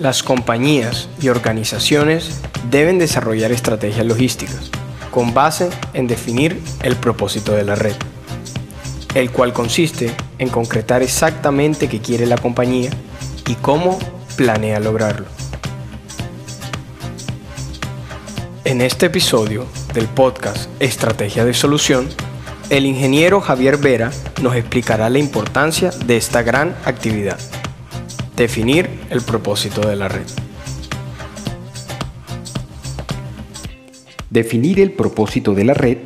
Las compañías y organizaciones deben desarrollar estrategias logísticas con base en definir el propósito de la red, el cual consiste en concretar exactamente qué quiere la compañía y cómo planea lograrlo. En este episodio del podcast Estrategia de Solución, el ingeniero Javier Vera nos explicará la importancia de esta gran actividad. Definir el propósito de la red. Definir el propósito de la red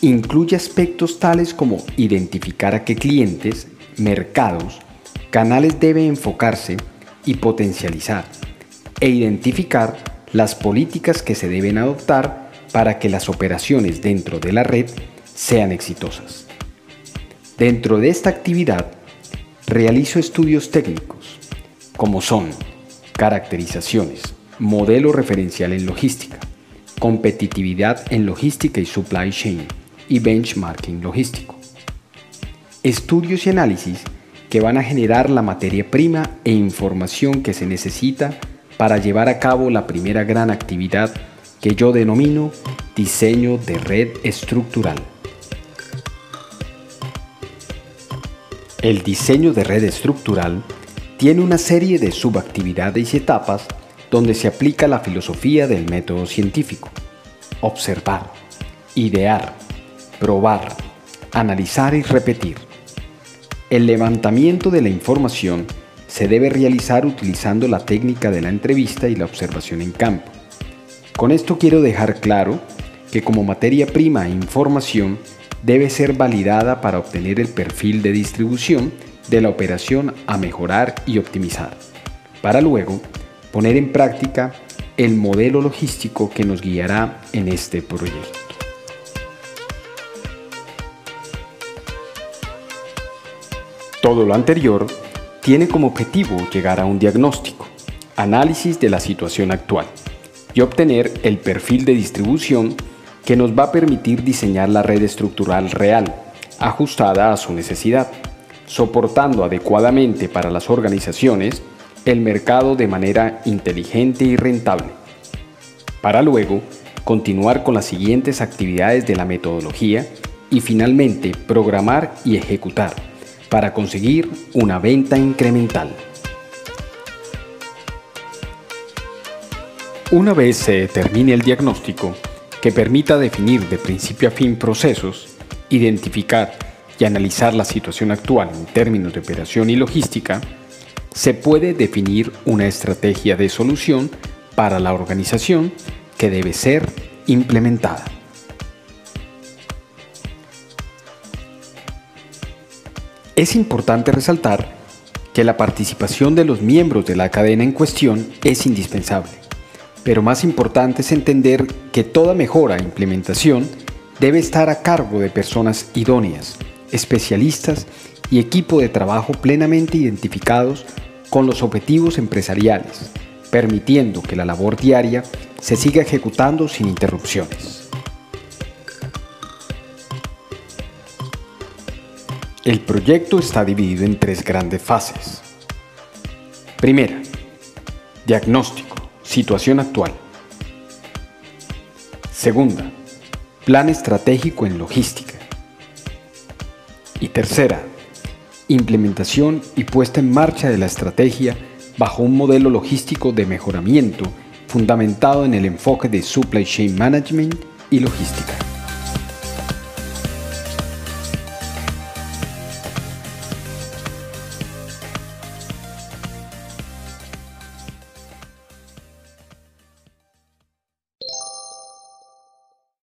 incluye aspectos tales como identificar a qué clientes, mercados, canales debe enfocarse y potencializar, e identificar las políticas que se deben adoptar para que las operaciones dentro de la red sean exitosas. Dentro de esta actividad, realizo estudios técnicos, como son caracterizaciones, modelo referencial en logística, competitividad en logística y supply chain y benchmarking logístico. Estudios y análisis que van a generar la materia prima e información que se necesita para llevar a cabo la primera gran actividad que yo denomino diseño de red estructural. El diseño de red estructural tiene una serie de subactividades y etapas donde se aplica la filosofía del método científico. Observar, idear, probar, analizar y repetir. El levantamiento de la información se debe realizar utilizando la técnica de la entrevista y la observación en campo. Con esto quiero dejar claro que como materia prima e información debe ser validada para obtener el perfil de distribución de la operación a mejorar y optimizar, para luego poner en práctica el modelo logístico que nos guiará en este proyecto. Todo lo anterior tiene como objetivo llegar a un diagnóstico, análisis de la situación actual y obtener el perfil de distribución que nos va a permitir diseñar la red estructural real, ajustada a su necesidad, soportando adecuadamente para las organizaciones el mercado de manera inteligente y rentable, para luego continuar con las siguientes actividades de la metodología y finalmente programar y ejecutar para conseguir una venta incremental. Una vez se determine el diagnóstico, que permita definir de principio a fin procesos, identificar y analizar la situación actual en términos de operación y logística, se puede definir una estrategia de solución para la organización que debe ser implementada. Es importante resaltar que la participación de los miembros de la cadena en cuestión es indispensable pero más importante es entender que toda mejora e implementación debe estar a cargo de personas idóneas, especialistas y equipo de trabajo plenamente identificados con los objetivos empresariales, permitiendo que la labor diaria se siga ejecutando sin interrupciones. El proyecto está dividido en tres grandes fases. Primera, diagnóstico Situación actual. Segunda, plan estratégico en logística. Y tercera, implementación y puesta en marcha de la estrategia bajo un modelo logístico de mejoramiento fundamentado en el enfoque de supply chain management y logística.